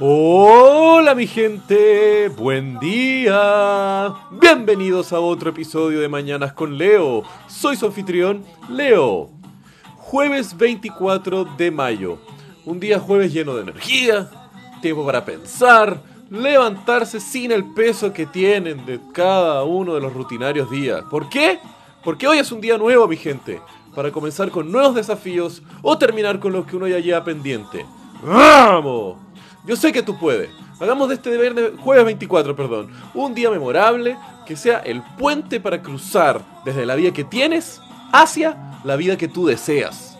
Oh. Hola mi gente, buen día. Bienvenidos a otro episodio de Mañanas con Leo. Soy su anfitrión, Leo. Jueves 24 de mayo. Un día jueves lleno de energía, tiempo para pensar, levantarse sin el peso que tienen de cada uno de los rutinarios días. ¿Por qué? Porque hoy es un día nuevo, mi gente, para comenzar con nuevos desafíos o terminar con los que uno ya lleva pendiente. ¡Vamos! Yo sé que tú puedes. Hagamos de este viernes, jueves 24, perdón, un día memorable que sea el puente para cruzar desde la vida que tienes hacia la vida que tú deseas.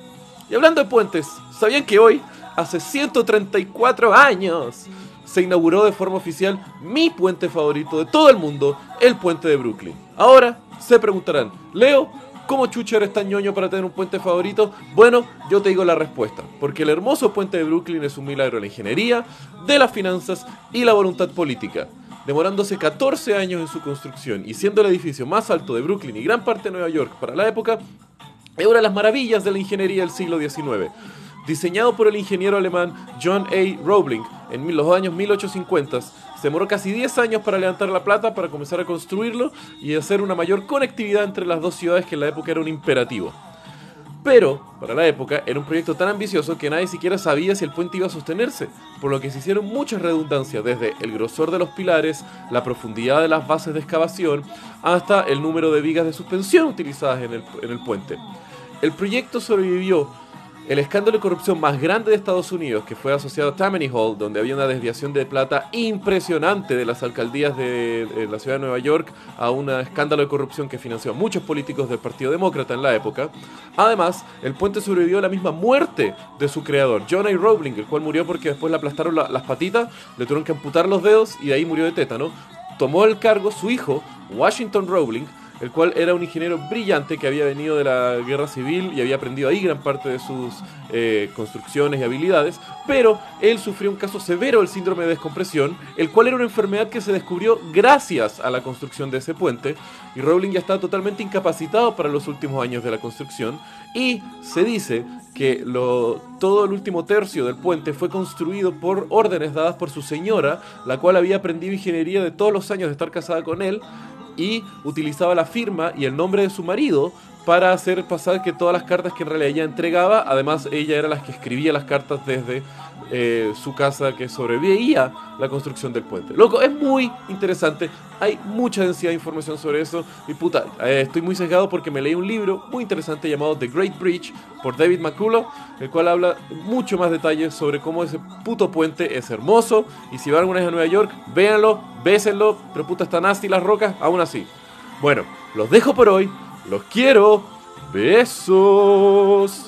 Y hablando de puentes, ¿sabían que hoy, hace 134 años, se inauguró de forma oficial mi puente favorito de todo el mundo, el puente de Brooklyn? Ahora se preguntarán, Leo, ¿Cómo chucha eres tan ñoño para tener un puente favorito? Bueno, yo te digo la respuesta. Porque el hermoso puente de Brooklyn es un milagro de la ingeniería, de las finanzas y la voluntad política. Demorándose 14 años en su construcción y siendo el edificio más alto de Brooklyn y gran parte de Nueva York para la época, es una de las maravillas de la ingeniería del siglo XIX. Diseñado por el ingeniero alemán John A. Roebling en los años 1850, se demoró casi 10 años para levantar la plata, para comenzar a construirlo y hacer una mayor conectividad entre las dos ciudades que en la época era un imperativo. Pero, para la época, era un proyecto tan ambicioso que nadie siquiera sabía si el puente iba a sostenerse, por lo que se hicieron muchas redundancias, desde el grosor de los pilares, la profundidad de las bases de excavación, hasta el número de vigas de suspensión utilizadas en el, en el puente. El proyecto sobrevivió el escándalo de corrupción más grande de Estados Unidos, que fue asociado a Tammany Hall, donde había una desviación de plata impresionante de las alcaldías de, la ciudad de Nueva York a un escándalo de corrupción que financió a muchos políticos del Partido Demócrata en la época. Además, el puente sobrevivió a la misma muerte de su creador, John A. Rowling, el cual murió porque después le aplastaron la- las patitas, le tuvieron que amputar los dedos y de ahí murió de tétano. Tomó el cargo su hijo, Washington Rowling, el cual era un ingeniero brillante que había venido de la guerra civil y había aprendido ahí gran parte de sus eh, construcciones y habilidades, pero él sufrió un caso severo del síndrome de descompresión, el cual era una enfermedad que se descubrió gracias a la construcción de ese puente, y Rowling ya estaba totalmente incapacitado para los últimos años de la construcción, y se dice que todo el último tercio del puente fue construido por órdenes dadas por su señora, la cual había aprendido ingeniería de todos los años de estar casada con él, y utilizaba la firma y el nombre de su marido para hacer pasar que todas las cartas que en realidad ella entregaba, además ella era la que escribía las cartas desde eh, su casa que sobreveía la construcción del puente. Loco, es muy interesante, hay mucha densidad de información sobre eso y puta, eh, estoy muy sesgado porque me leí un libro muy interesante llamado The Great Bridge por David McCullough, el cual habla mucho más detalles sobre cómo ese puto puente es hermoso y si van alguna vez a Nueva York, véanlo, bésenlo, pero puta está nasty las rocas, aún así. Bueno, los dejo por hoy, los quiero, besos.